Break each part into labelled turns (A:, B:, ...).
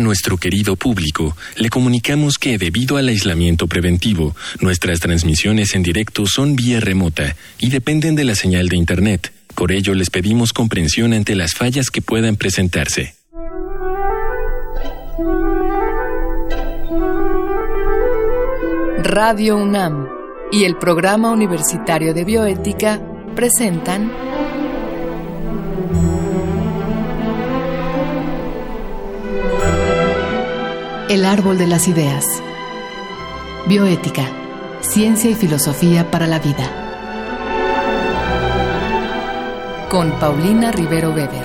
A: A nuestro querido público, le comunicamos que debido al aislamiento preventivo, nuestras transmisiones en directo son vía remota y dependen de la señal de Internet. Por ello, les pedimos comprensión ante las fallas que puedan presentarse.
B: Radio UNAM y el Programa Universitario de Bioética presentan El Árbol de las Ideas. Bioética, Ciencia y Filosofía para la Vida. Con Paulina Rivero Weber.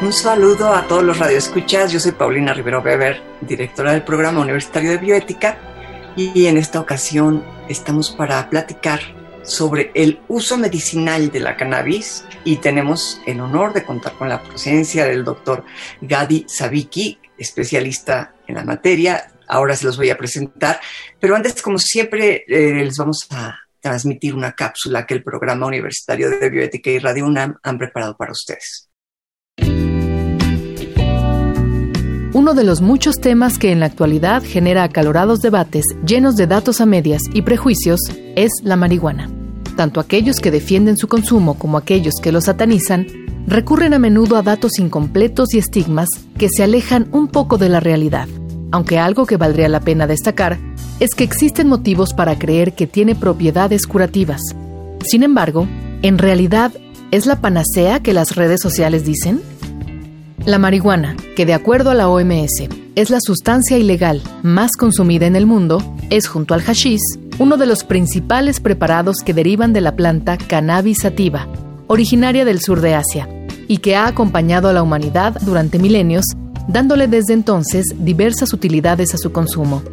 C: Un saludo a todos los radioescuchas. Yo soy Paulina Rivero Weber, directora del programa universitario de bioética, y en esta ocasión estamos para platicar sobre el uso medicinal de la cannabis y tenemos el honor de contar con la presencia del doctor Gadi Sabiki, especialista en la materia. Ahora se los voy a presentar, pero antes, como siempre, eh, les vamos a transmitir una cápsula que el programa universitario de bioética y Radio UNAM han preparado para ustedes.
B: Uno de los muchos temas que en la actualidad genera acalorados debates llenos de datos a medias y prejuicios es la marihuana. Tanto aquellos que defienden su consumo como aquellos que lo satanizan recurren a menudo a datos incompletos y estigmas que se alejan un poco de la realidad. Aunque algo que valdría la pena destacar es que existen motivos para creer que tiene propiedades curativas. Sin embargo, en realidad, ¿es la panacea que las redes sociales dicen? La marihuana, que de acuerdo a la OMS es la sustancia ilegal más consumida en el mundo, es junto al hashish uno de los principales preparados que derivan de la planta Cannabis sativa, originaria del sur de Asia, y que ha acompañado a la humanidad durante milenios, dándole desde entonces diversas utilidades a su consumo,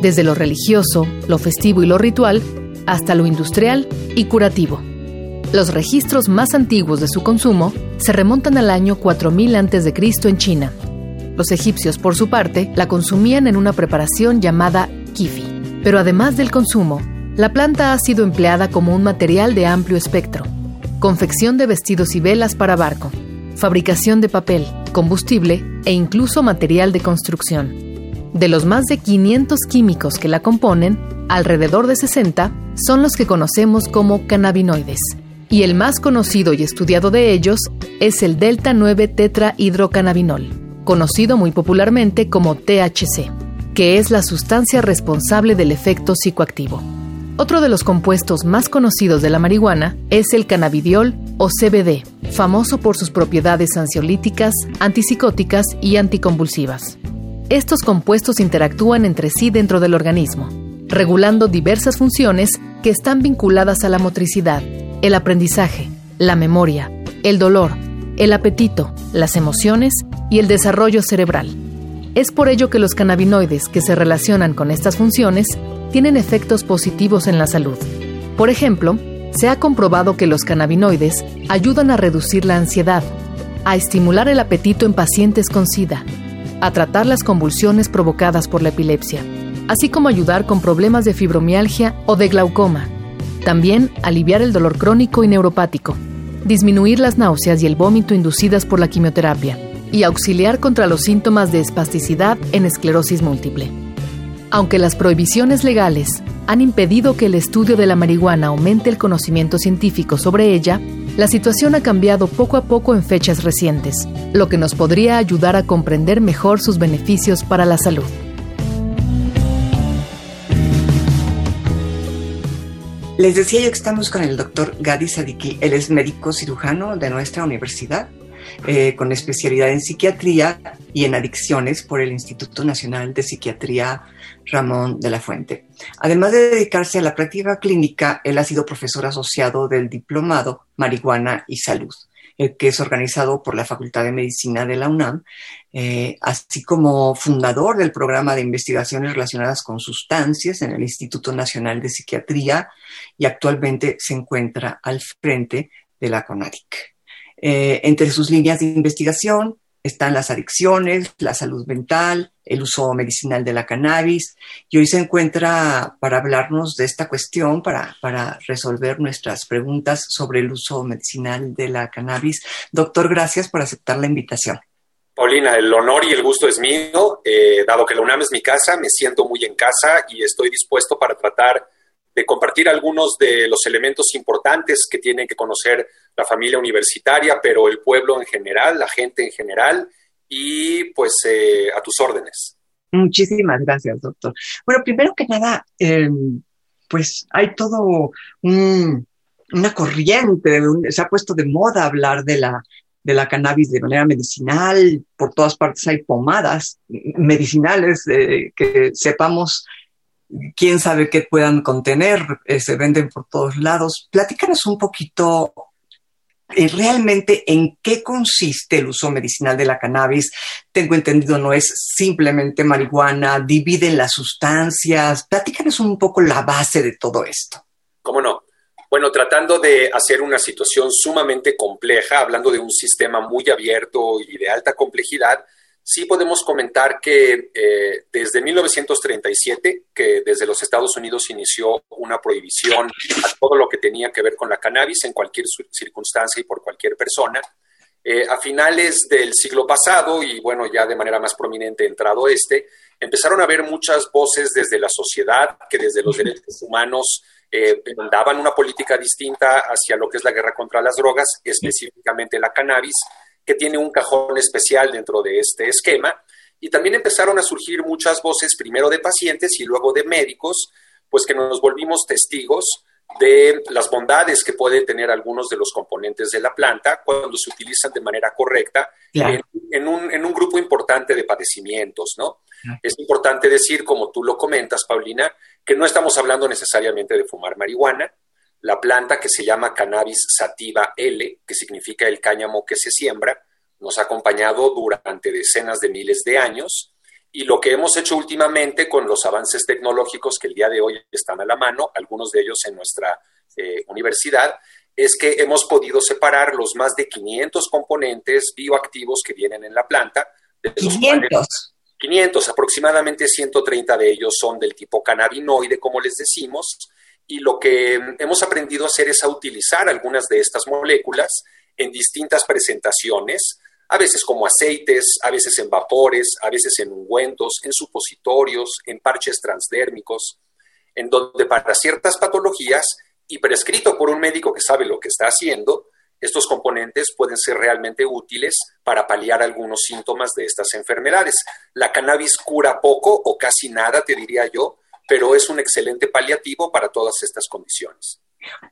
B: desde lo religioso, lo festivo y lo ritual, hasta lo industrial y curativo. Los registros más antiguos de su consumo se remontan al año 4000 a.C. en China. Los egipcios, por su parte, la consumían en una preparación llamada kifi. Pero además del consumo, la planta ha sido empleada como un material de amplio espectro. Confección de vestidos y velas para barco, fabricación de papel, combustible e incluso material de construcción. De los más de 500 químicos que la componen, alrededor de 60 son los que conocemos como cannabinoides y el más conocido y estudiado de ellos es el delta 9 tetrahidrocannabinol, conocido muy popularmente como THC, que es la sustancia responsable del efecto psicoactivo. Otro de los compuestos más conocidos de la marihuana es el cannabidiol o CBD, famoso por sus propiedades ansiolíticas, antipsicóticas y anticonvulsivas. Estos compuestos interactúan entre sí dentro del organismo, regulando diversas funciones que están vinculadas a la motricidad, el aprendizaje, la memoria, el dolor, el apetito, las emociones y el desarrollo cerebral. Es por ello que los cannabinoides que se relacionan con estas funciones tienen efectos positivos en la salud. Por ejemplo, se ha comprobado que los cannabinoides ayudan a reducir la ansiedad, a estimular el apetito en pacientes con SIDA, a tratar las convulsiones provocadas por la epilepsia, así como ayudar con problemas de fibromialgia o de glaucoma también aliviar el dolor crónico y neuropático, disminuir las náuseas y el vómito inducidas por la quimioterapia y auxiliar contra los síntomas de espasticidad en esclerosis múltiple. Aunque las prohibiciones legales han impedido que el estudio de la marihuana aumente el conocimiento científico sobre ella, la situación ha cambiado poco a poco en fechas recientes, lo que nos podría ayudar a comprender mejor sus beneficios para la salud.
C: Les decía yo que estamos con el doctor Gadi Sadiki. Él es médico cirujano de nuestra universidad, eh, con especialidad en psiquiatría y en adicciones por el Instituto Nacional de Psiquiatría Ramón de la Fuente. Además de dedicarse a la práctica clínica, él ha sido profesor asociado del diplomado Marihuana y Salud que es organizado por la Facultad de Medicina de la UNAM, eh, así como fundador del programa de investigaciones relacionadas con sustancias en el Instituto Nacional de Psiquiatría y actualmente se encuentra al frente de la CONADIC. Eh, entre sus líneas de investigación están las adicciones, la salud mental, el uso medicinal de la cannabis, y hoy se encuentra para hablarnos de esta cuestión, para, para resolver nuestras preguntas sobre el uso medicinal de la cannabis. Doctor, gracias por aceptar la invitación.
D: Paulina, el honor y el gusto es mío. Eh, dado que la UNAM es mi casa, me siento muy en casa y estoy dispuesto para tratar de compartir algunos de los elementos importantes que tiene que conocer la familia universitaria, pero el pueblo en general, la gente en general, y pues eh, a tus órdenes.
C: Muchísimas gracias, doctor. Bueno, primero que nada, em, pues hay todo una corriente, se ha puesto de moda hablar de la, de la cannabis de manera medicinal, por todas partes hay pomadas medicinales eh, que sepamos quién sabe qué puedan contener, eh, se venden por todos lados. Platícanos un poquito eh, realmente en qué consiste el uso medicinal de la cannabis. Tengo entendido, no es simplemente marihuana, dividen las sustancias. Platícanos un poco la base de todo esto.
D: ¿Cómo no? Bueno, tratando de hacer una situación sumamente compleja, hablando de un sistema muy abierto y de alta complejidad, sí podemos comentar que eh, desde 1937, que desde los Estados Unidos inició una prohibición a todo lo que tenía que ver con la cannabis en cualquier circunstancia y por cualquier persona, eh, a finales del siglo pasado, y bueno, ya de manera más prominente entrado este, empezaron a haber muchas voces desde la sociedad que desde los derechos humanos eh, demandaban una política distinta hacia lo que es la guerra contra las drogas, específicamente la cannabis, que tiene un cajón especial dentro de este esquema. Y también empezaron a surgir muchas voces, primero de pacientes y luego de médicos, pues que nos volvimos testigos de las bondades que puede tener algunos de los componentes de la planta cuando se utilizan de manera correcta en, un, en, un, grupo importante de padecimientos, ¿no? Es importante decir, como tú lo comentas, Paulina, que no estamos hablando necesariamente de fumar marihuana, la planta que se llama Cannabis sativa L, que significa el cáñamo que se siembra, nos ha acompañado durante decenas de miles de años y lo que hemos hecho últimamente con los avances tecnológicos que el día de hoy están a la mano, algunos de ellos en nuestra eh, universidad, es que hemos podido separar los más de 500 componentes bioactivos que vienen en la planta.
C: De 500.
D: 500, aproximadamente 130 de ellos son del tipo cannabinoide, como les decimos, y lo que hemos aprendido a hacer es a utilizar algunas de estas moléculas en distintas presentaciones, a veces como aceites, a veces en vapores, a veces en ungüentos, en supositorios, en parches transdérmicos, en donde para ciertas patologías y prescrito por un médico que sabe lo que está haciendo, estos componentes pueden ser realmente útiles para paliar algunos síntomas de estas enfermedades. La cannabis cura poco o casi nada, te diría yo, pero es un excelente paliativo para todas estas condiciones.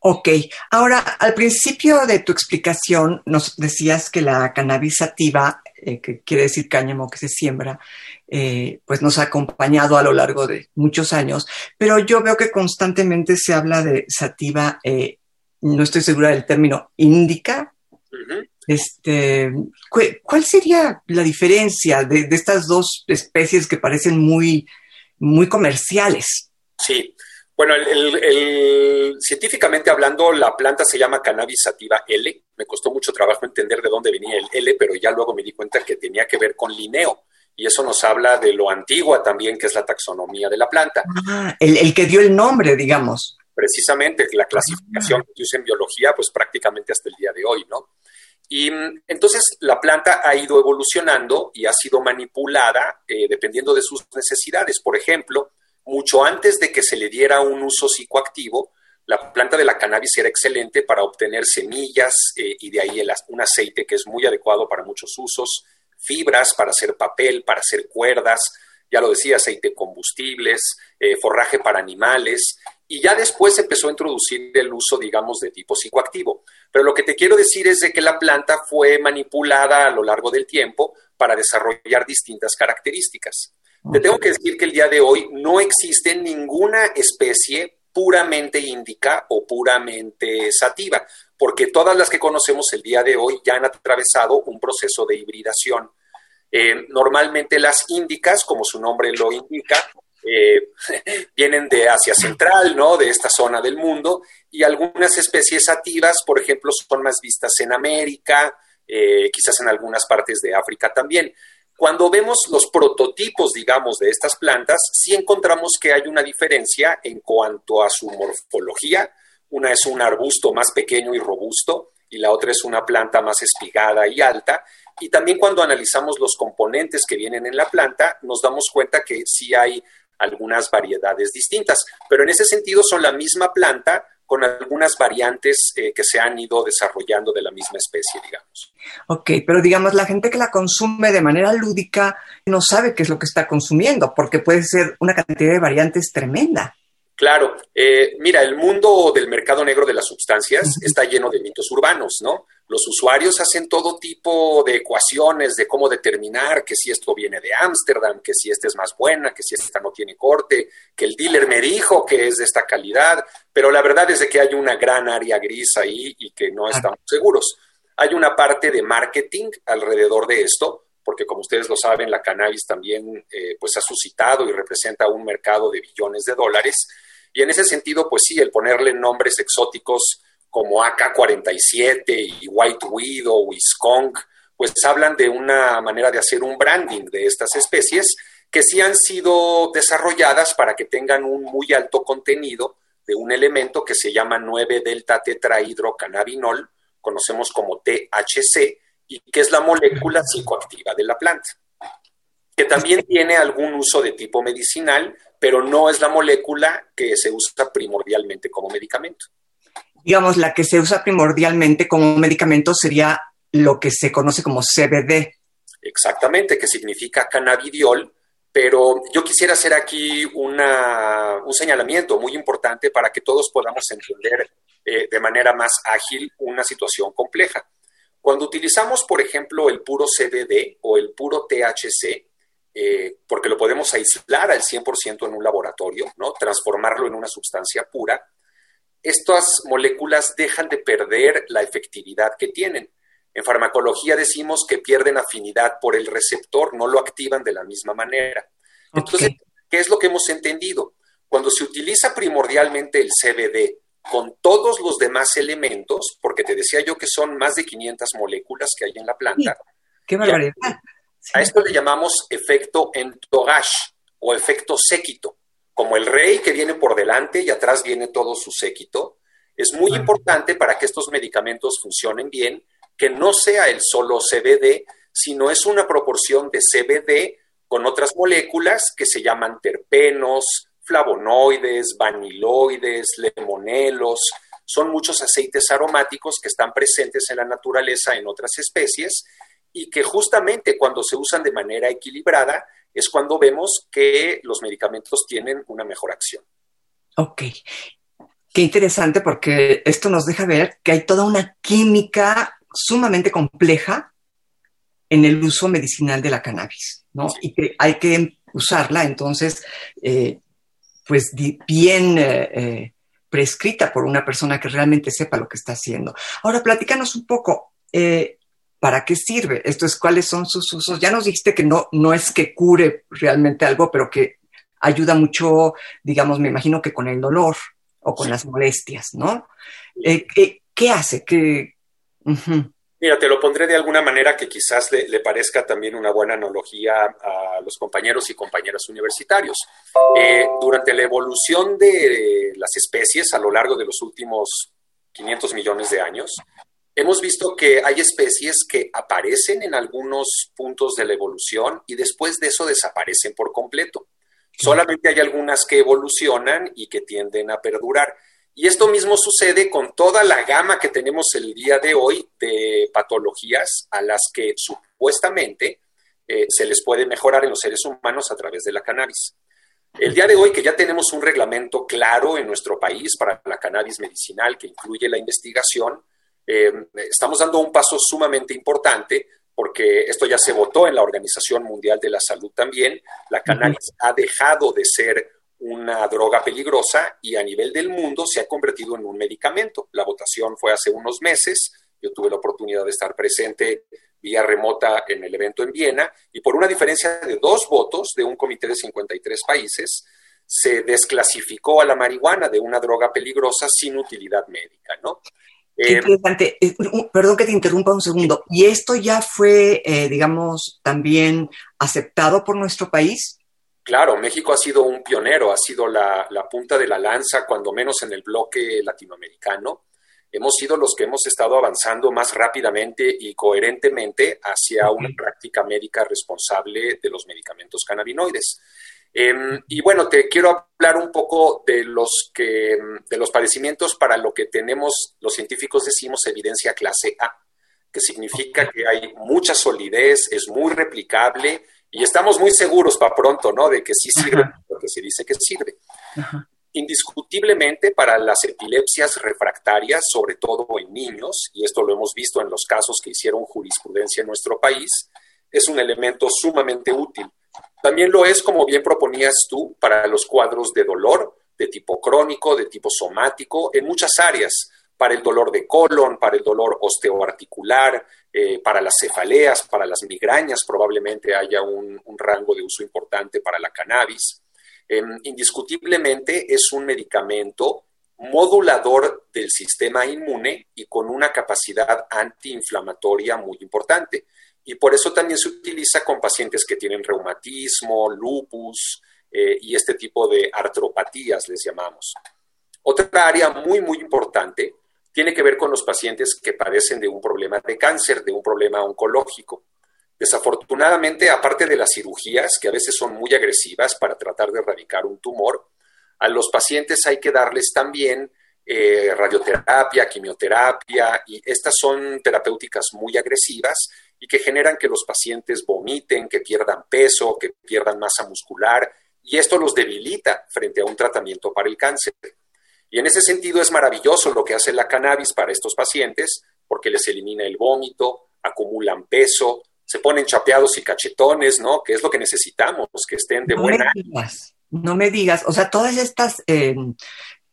C: Ok, ahora al principio de tu explicación nos decías que la cannabis sativa, eh, que quiere decir cáñamo que se siembra, eh, pues nos ha acompañado a lo largo de muchos años, pero yo veo que constantemente se habla de sativa, eh, no estoy segura del término, índica. Este, ¿Cuál sería la diferencia de, de estas dos especies que parecen muy muy comerciales.
D: Sí. Bueno, el, científicamente hablando, la planta se llama cannabis sativa L. Me costó mucho trabajo entender de dónde venía el L, pero ya luego me di cuenta que tenía que ver con lineo. Y eso nos habla de lo antigua también, que es la taxonomía de la planta.
C: Ah, el, que dio el nombre, digamos.
D: Precisamente, la clasificación que usa en biología, pues prácticamente hasta el día de hoy, ¿no? Y mm, entonces la planta ha ido evolucionando y ha sido manipulada eh, dependiendo de sus necesidades. Por ejemplo, mucho antes de que se le diera un uso psicoactivo, la planta de la cannabis era excelente para obtener semillas eh, y de ahí un aceite que es muy adecuado para muchos usos, fibras para hacer papel, para hacer cuerdas, ya lo decía, aceite combustibles, eh, forraje para animales, y ya después empezó a introducir el uso, digamos, de tipo psicoactivo. Pero lo que te quiero decir es de que la planta fue manipulada a lo largo del tiempo para desarrollar distintas características. Te tengo que decir que el día de hoy no existe ninguna especie puramente índica o puramente sativa, porque todas las que conocemos el día de hoy ya han atravesado un proceso de hibridación. Eh, normalmente las índicas, como su nombre lo indica, eh, vienen de Asia Central, ¿no? De esta zona del mundo, y algunas especies sativas, por ejemplo, son más vistas en América, eh, quizás en algunas partes de África también. Cuando vemos los prototipos, digamos, de estas plantas, sí encontramos que hay una diferencia en cuanto a su morfología. Una es un arbusto más pequeño y robusto y la otra es una planta más espigada y alta. Y también cuando analizamos los componentes que vienen en la planta, nos damos cuenta que sí hay algunas variedades distintas, pero en ese sentido son la misma planta con algunas variantes eh, que se han ido desarrollando de la misma especie, digamos.
C: Ok, pero digamos, la gente que la consume de manera lúdica no sabe qué es lo que está consumiendo, porque puede ser una cantidad de variantes tremenda.
D: Claro, eh, mira, el mundo del mercado negro de las sustancias está lleno de mitos urbanos, ¿no? Los usuarios hacen todo tipo de ecuaciones de cómo determinar que si esto viene de Ámsterdam, que si esta es más buena, que si esta no tiene corte, que el dealer me dijo que es de esta calidad, pero la verdad es de que hay una gran área gris ahí y que no estamos seguros. Hay una parte de marketing alrededor de esto, porque como ustedes lo saben, la cannabis también eh, pues ha suscitado y representa un mercado de billones de dólares y en ese sentido, pues sí, el ponerle nombres exóticos como AK-47 y White Widow y Skunk, pues hablan de una manera de hacer un branding de estas especies que sí han sido desarrolladas para que tengan un muy alto contenido de un elemento que se llama 9-delta tetrahidrocannabinol, conocemos como THC, y que es la molécula psicoactiva de la planta, que también tiene algún uso de tipo medicinal, pero no es la molécula que se usa primordialmente como medicamento.
C: Digamos, la que se usa primordialmente como medicamento sería lo que se conoce como CBD.
D: Exactamente, que significa cannabidiol, pero yo quisiera hacer aquí un señalamiento muy importante para que todos podamos entender eh, de manera más ágil una situación compleja. Cuando utilizamos, por ejemplo, el puro CBD o el puro THC, eh, porque lo podemos aislar al 100% en un laboratorio, ¿no? transformarlo en una sustancia pura, estas moléculas dejan de perder la efectividad que tienen. En farmacología decimos que pierden afinidad por el receptor, no lo activan de la misma manera. Entonces, ¿qué es lo que hemos entendido? Cuando se utiliza primordialmente el CBD con todos los demás elementos, porque te decía yo que son más de 500 moléculas que hay en la planta.
C: ¡Qué barbaridad!
D: A esto le llamamos efecto entourage o efecto séquito. Como el rey que viene por delante y atrás viene todo su séquito, es muy importante para que estos medicamentos funcionen bien que no sea el solo CBD, sino es una proporción de CBD con otras moléculas que se llaman terpenos, flavonoides, vaniloides, lemonelos. Son muchos aceites aromáticos que están presentes en la naturaleza en otras especies y que justamente cuando se usan de manera equilibrada es cuando vemos que los medicamentos tienen una mejor acción.
C: Ok. Qué interesante porque esto nos deja ver que hay toda una química sumamente compleja en el uso medicinal de la cannabis, ¿no? Y que hay que usarla entonces, eh, pues bien eh, eh, prescrita por una persona que realmente sepa lo que está haciendo. Ahora, platícanos un poco. ¿Para qué sirve? Esto es, ¿cuáles son sus usos? Ya nos dijiste que no, no es que cure realmente algo, pero que ayuda mucho, digamos, me imagino que con el dolor o con las molestias, ¿no? Eh, ¿qué, hace?
D: Mira, te lo pondré de alguna manera que quizás le, parezca también una buena analogía a los compañeros y compañeras universitarios. Eh, durante la evolución de las especies a lo largo de los últimos 500 millones de años, hemos visto que hay especies que aparecen en algunos puntos de la evolución y después de eso desaparecen por completo. Solamente hay algunas que evolucionan y que tienden a perdurar. Y esto mismo sucede con toda la gama que tenemos el día de hoy de patologías a las que supuestamente eh, se les puede mejorar en los seres humanos a través de la cannabis. El día de hoy que ya tenemos un reglamento claro en nuestro país para la cannabis medicinal que incluye la investigación, eh, estamos dando un paso sumamente importante porque esto ya se votó en la Organización Mundial de la Salud también. La cannabis ha dejado de ser una droga peligrosa y a nivel del mundo se ha convertido en un medicamento. La votación fue hace unos meses. Yo tuve la oportunidad de estar presente vía remota en el evento en Viena y por una diferencia de dos votos de un comité de 53 países, se desclasificó a la marihuana de una droga peligrosa sin utilidad médica, ¿no?
C: Qué interesante. Perdón que te interrumpa un segundo. ¿Y esto ya fue, digamos, también aceptado por nuestro país?
D: Claro, México ha sido un pionero, ha sido la, punta de la lanza, cuando menos en el bloque latinoamericano. Hemos sido los que hemos estado avanzando más rápidamente y coherentemente hacia una práctica médica responsable de los medicamentos cannabinoides. Em, y bueno, te quiero hablar un poco de los, que, de los padecimientos para lo que tenemos, los científicos decimos, evidencia clase A, que significa que hay mucha solidez, es muy replicable y estamos muy seguros para pronto, ¿no? De que sí sirve lo que se dice que sirve. Indiscutiblemente para las epilepsias refractarias, sobre todo en niños, y esto lo hemos visto en los casos que hicieron jurisprudencia en nuestro país, es un elemento sumamente útil. También lo es, como bien proponías tú, para los cuadros de dolor de tipo crónico, de tipo somático, en muchas áreas, para el dolor de colon, para el dolor osteoarticular, eh, para las cefaleas, para las migrañas, probablemente haya un, rango de uso importante para la cannabis. Em, indiscutiblemente es un medicamento modulador del sistema inmune y con una capacidad antiinflamatoria muy importante. Y por eso también se utiliza con pacientes que tienen reumatismo, lupus eh, y este tipo de artropatías, les llamamos. Otra área muy, muy importante tiene que ver con los pacientes que padecen de un problema de cáncer, de un problema oncológico. Desafortunadamente, aparte de las cirugías, que a veces son muy agresivas para tratar de erradicar un tumor, a los pacientes hay que darles también eh, radioterapia, quimioterapia, y estas son terapéuticas muy agresivas y que generan que los pacientes vomiten, que pierdan peso, que pierdan masa muscular, y esto los debilita frente a un tratamiento para el cáncer. Y en ese sentido es maravilloso lo que hace la cannabis para estos pacientes, porque les elimina el vómito, acumulan peso, se ponen chapeados y cachetones, ¿no? Que es lo que necesitamos, que estén de
C: no
D: buena.
C: Me digas, no me digas, o sea, todas estas, em,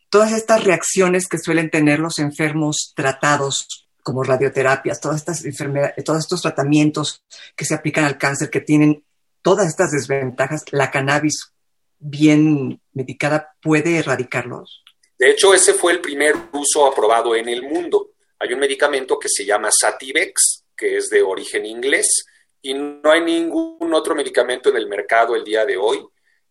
C: todas estas reacciones que suelen tener los enfermos tratados como radioterapias, todas estas enfermedades, todos estos tratamientos que se aplican al cáncer que tienen todas estas desventajas, la cannabis bien medicada puede erradicarlos.
D: De hecho, ese fue el primer uso aprobado en el mundo. Hay un medicamento que se llama Sativex, que es de origen inglés, y no hay ningún otro medicamento en el mercado el día de hoy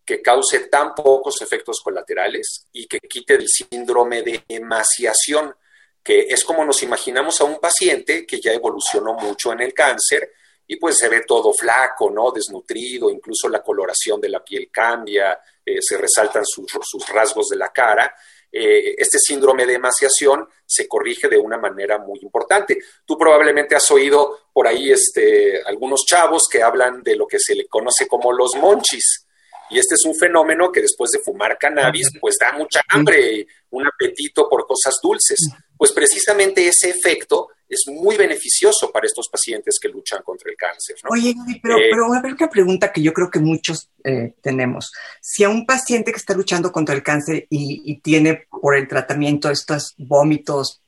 D: que cause tan pocos efectos colaterales y que quite el síndrome de emaciación, que es como nos imaginamos a un paciente que ya evolucionó mucho en el cáncer y pues se ve todo flaco, ¿no? Desnutrido, incluso la coloración de la piel cambia, eh, se resaltan sus, rasgos de la cara eh, este síndrome de emaciación se corrige de una manera muy importante. Tú probablemente has oído por ahí este, algunos chavos que hablan de lo que se le conoce como los monchis. Y este es un fenómeno que después de fumar cannabis, pues da mucha hambre, un apetito por cosas dulces. Pues precisamente ese efecto es muy beneficioso para estos pacientes que luchan contra el cáncer.
C: Oye, pero, eh, pero a ver una pregunta que yo creo que muchos eh, tenemos. Si a un paciente que está luchando contra el cáncer y, tiene por el tratamiento estos vómitos,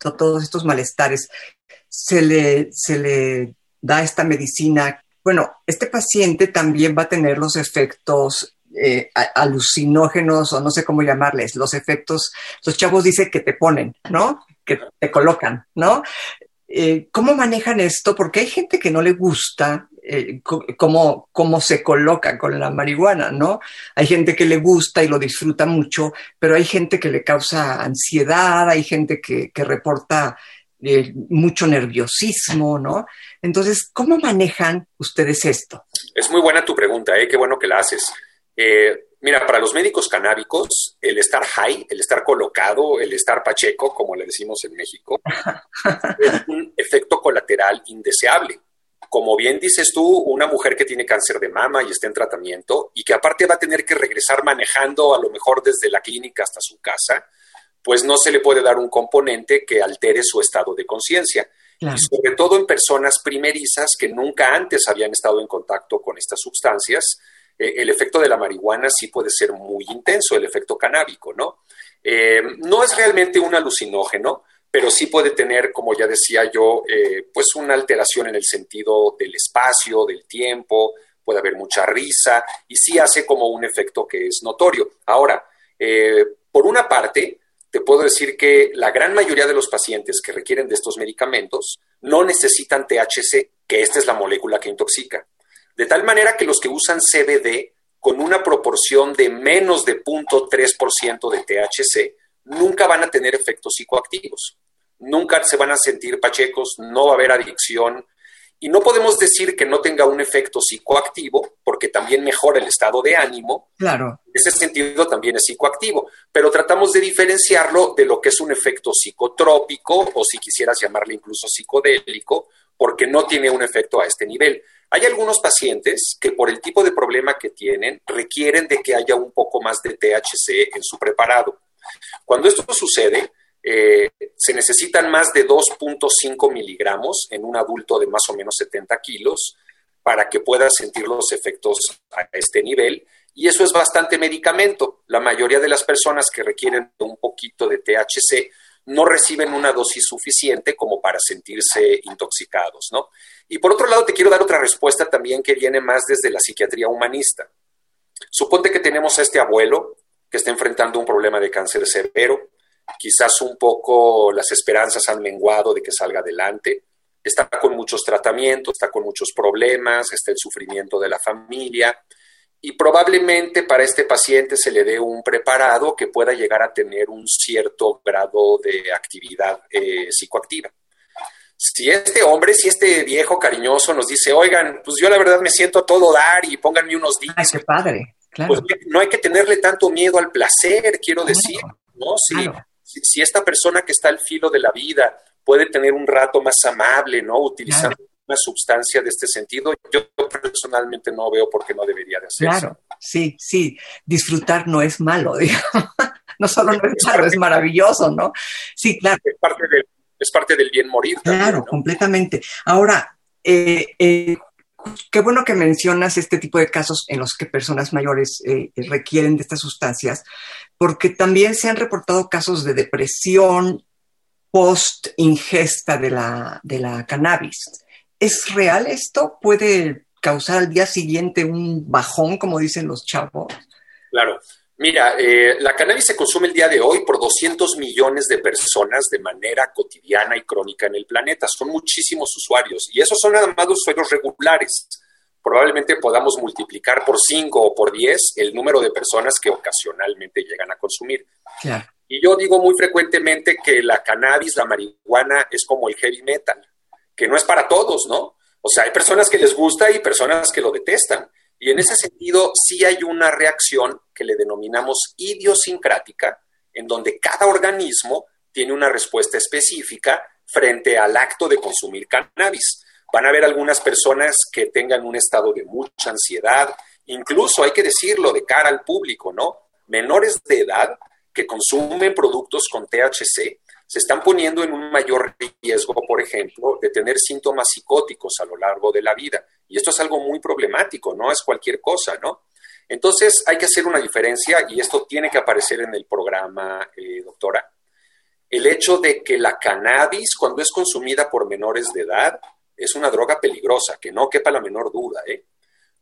C: todos estos malestares, se le, se le da esta medicina, bueno, este paciente también va a tener los efectos eh, alucinógenos o no sé cómo llamarles, los efectos, los chavos dicen que te ponen, ¿no? Que te colocan, ¿no? Eh, ¿Cómo manejan esto? Porque hay gente que no le gusta eh, cómo, cómo se coloca con la marihuana, ¿no? Hay gente que le gusta y lo disfruta mucho, pero hay gente que le causa ansiedad, hay gente que, que reporta mucho nerviosismo, ¿no? Entonces, ¿cómo manejan ustedes esto?
D: Es muy buena tu pregunta, ¿eh? Qué bueno que la haces. Eh, mira, para los médicos canábicos, el estar high, el estar colocado, el estar pacheco, como le decimos en México, es un efecto colateral indeseable. Como bien dices tú, una mujer que tiene cáncer de mama y está en tratamiento y que aparte va a tener que regresar manejando a lo mejor desde la clínica hasta su casa, pues no se le puede dar un componente que altere su estado de conciencia. Y sobre todo en personas primerizas que nunca antes habían estado en contacto con estas sustancias, eh, el efecto de la marihuana sí puede ser muy intenso, el efecto canábico, ¿no? Eh, no es realmente un alucinógeno, pero sí puede tener, como ya decía yo, eh, pues una alteración en el sentido del espacio, del tiempo, puede haber mucha risa y sí hace como un efecto que es notorio. Ahora, por una parte, te puedo decir que la gran mayoría de los pacientes que requieren de estos medicamentos no necesitan THC, que esta es la molécula que intoxica. De tal manera que los que usan CBD con una proporción de menos de 0.3% de THC nunca van a tener efectos psicoactivos. Nunca se van a sentir pachecos, no va a haber adicción, y no podemos decir que no tenga un efecto psicoactivo, porque también mejora el estado de ánimo.
C: Claro.
D: En ese sentido también es psicoactivo, pero tratamos de diferenciarlo de lo que es un efecto psicotrópico o si quisieras llamarle incluso psicodélico, porque no tiene un efecto a este nivel. Hay algunos pacientes que por el tipo de problema que tienen requieren de que haya un poco más de THC en su preparado. Cuando esto sucede, eh, se necesitan más de 2.5 miligramos en un adulto de más o menos 70 kilos para que pueda sentir los efectos a este nivel. Y eso es bastante medicamento. La mayoría de las personas que requieren un poquito de THC no reciben una dosis suficiente como para sentirse intoxicados, ¿no? Y por otro lado, te quiero dar otra respuesta también que viene más desde la psiquiatría humanista. Suponte que tenemos a este abuelo que está enfrentando un problema de cáncer severo, quizás un poco las esperanzas han menguado de que salga adelante, está con muchos tratamientos, está con muchos problemas, está el sufrimiento de la familia y probablemente para este paciente se le dé un preparado que pueda llegar a tener un cierto grado de actividad eh, psicoactiva. Si este hombre, si este viejo cariñoso nos dice, oigan, pues yo la verdad me siento a todo dar y pónganme unos días.
C: Ay, qué padre.
D: Pues no hay que tenerle tanto miedo al placer, quiero decir, ¿no? Sí si, esta persona que está al filo de la vida puede tener un rato más amable, ¿no? Utilizando una sustancia de este sentido, yo personalmente no veo por qué no debería de hacerse.
C: Claro, sí, sí, disfrutar no es malo, digamos. No solo no es malo, es maravilloso, ¿no? Sí, claro.
D: Es parte del, es parte del bien morir.
C: Claro, completamente. Ahora, eh, eh, qué bueno que mencionas este tipo de casos en los que personas mayores eh, requieren de estas sustancias, porque también se han reportado casos de depresión post ingesta de la, de la cannabis. ¿Es real esto? ¿Puede causar al día siguiente un bajón, como dicen los chavos?
D: Claro. Mira, eh, la cannabis se consume el día de hoy por 200 millones de personas de manera cotidiana y crónica en el planeta. Son muchísimos usuarios y esos son nada más los usuarios regulares probablemente podamos multiplicar por 5 o por 10 el número de personas que ocasionalmente llegan a consumir. Y yo digo muy frecuentemente que la cannabis, la marihuana, es como el heavy metal, que no es para todos, ¿no? O sea, hay personas que les gusta y personas que lo detestan. Y en ese sentido, sí hay una reacción que le denominamos idiosincrática, en donde cada organismo tiene una respuesta específica frente al acto de consumir cannabis. Van a haber algunas personas que tengan un estado de mucha ansiedad, incluso hay que decirlo de cara al público, ¿no? Menores de edad que consumen productos con THC se están poniendo en un mayor riesgo, por ejemplo, de tener síntomas psicóticos a lo largo de la vida. Y esto es algo muy problemático, no es cualquier cosa, ¿no? Entonces hay que hacer una diferencia y esto tiene que aparecer en el programa, eh, doctora. El hecho de que la cannabis, cuando es consumida por menores de edad, es una droga peligrosa, que no quepa la menor duda. ¿eh?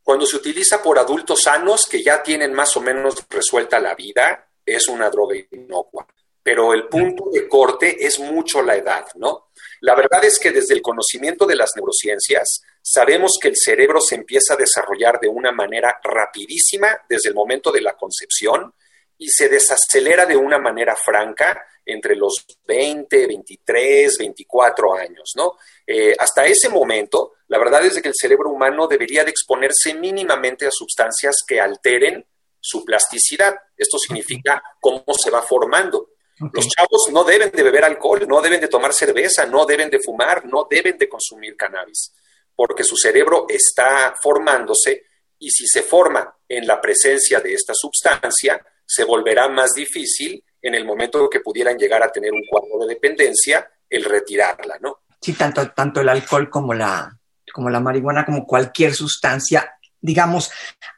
D: Cuando se utiliza por adultos sanos que ya tienen más o menos resuelta la vida, es una droga inocua. Pero el punto de corte es mucho la edad, ¿no? La verdad es que desde el conocimiento de las neurociencias sabemos que el cerebro se empieza a desarrollar de una manera rapidísima desde el momento de la concepción y se desacelera de una manera franca entre los 20, 23, 24 años, ¿no? Eh, hasta ese momento, la verdad es que el cerebro humano debería de exponerse mínimamente a sustancias que alteren su plasticidad. Esto significa cómo se va formando. Los chavos no deben de beber alcohol, no deben de tomar cerveza, no deben de fumar, no deben de consumir cannabis, porque su cerebro está formándose y si se forma en la presencia de esta sustancia, se volverá más difícil en el momento que pudieran llegar a tener un cuadro de dependencia, el retirarla, ¿no?
C: Sí, tanto, tanto el alcohol como la, como la marihuana, como cualquier sustancia, digamos,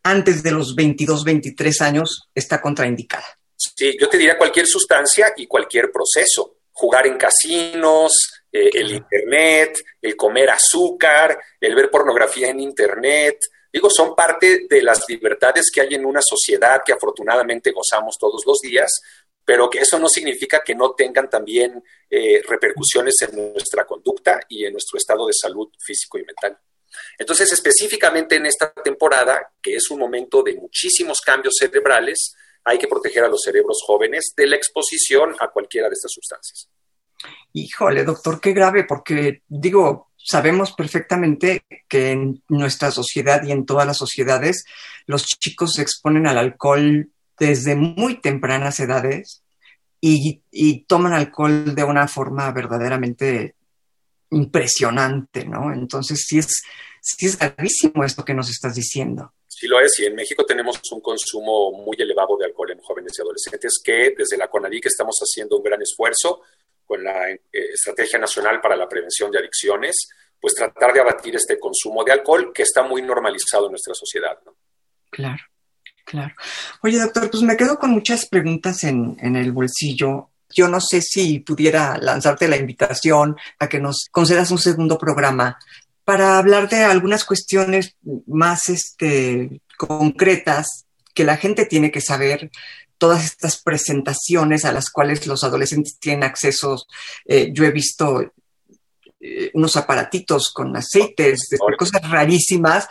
C: antes de los 22, 23 años, está contraindicada.
D: Sí, yo te diría cualquier sustancia y cualquier proceso. Jugar en casinos, eh, el Internet, el comer azúcar, el ver pornografía en Internet, digo, son parte de las libertades que hay en una sociedad que afortunadamente gozamos todos los días, pero que eso no significa que no tengan también eh, repercusiones en nuestra conducta y en nuestro estado de salud físico y mental. Entonces, específicamente en esta temporada, que es un momento de muchísimos cambios cerebrales, hay que proteger a los cerebros jóvenes de la exposición a cualquiera de estas sustancias.
C: Híjole, doctor, qué grave, porque digo, sabemos perfectamente que en nuestra sociedad y en todas las sociedades los chicos se exponen al alcohol desde muy tempranas edades y, toman alcohol de una forma verdaderamente impresionante, ¿no? Entonces sí es, sí es gravísimo esto que nos estás diciendo.
D: Sí lo es, y en México tenemos un consumo muy elevado de alcohol en jóvenes y adolescentes que desde la CONADIC estamos haciendo un gran esfuerzo con la eh, Estrategia Nacional para la Prevención de Adicciones, pues tratar de abatir este consumo de alcohol que está muy normalizado en nuestra sociedad. ¿no?
C: Claro, claro. Oye, doctor, pues me quedo con muchas preguntas en, en el bolsillo. Yo no sé si pudiera lanzarte la invitación a que nos concedas un segundo programa para hablar de algunas cuestiones más este, concretas que la gente tiene que saber todas estas presentaciones a las cuales los adolescentes tienen acceso. Eh, yo he visto eh, unos aparatitos con aceites, cosas rarísimas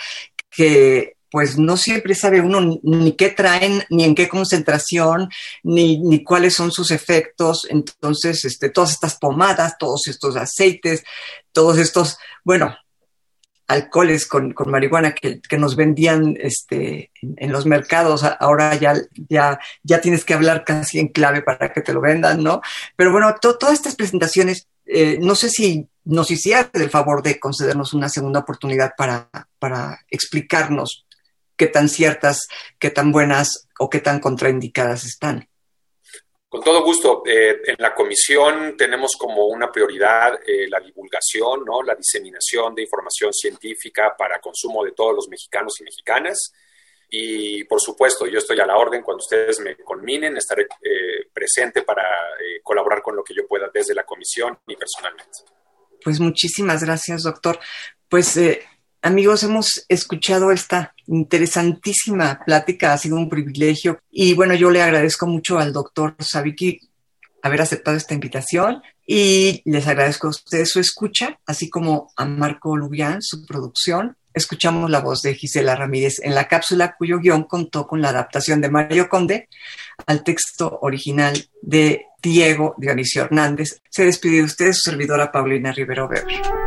C: que pues no siempre sabe uno ni qué traen, ni en qué concentración, ni, ni cuáles son sus efectos. Entonces, este, todas estas pomadas, todos estos aceites, todos estos, bueno, alcoholes con, marihuana que, nos vendían este, en, los mercados, ahora ya, ya, ya tienes que hablar casi en clave para que te lo vendan, ¿no? Pero bueno, todas estas presentaciones, eh, no sé si nos hiciera el favor de concedernos una segunda oportunidad para, para explicarnos qué tan ciertas, qué tan buenas o qué tan contraindicadas están.
D: Con todo gusto. Eh, en la comisión tenemos como una prioridad eh, la divulgación, ¿no? la diseminación de información científica para consumo de todos los mexicanos y mexicanas. Y por supuesto, yo estoy a la orden. Cuando ustedes me conminen, estaré eh, presente para colaborar con lo que yo pueda desde la comisión y personalmente.
C: Pues muchísimas gracias, doctor. Pues Amigos, hemos escuchado esta interesantísima plática, ha sido un privilegio y bueno, yo le agradezco mucho al doctor Sabiki haber aceptado esta invitación y les agradezco a ustedes su escucha, así como a Marco Lubián, su producción. Escuchamos la voz de Gisela Ramírez en la cápsula cuyo guion contó con la adaptación de Mario Conde al texto original de Diego Dionisio Hernández. Se despide de ustedes su servidora Paulina Rivero Weber.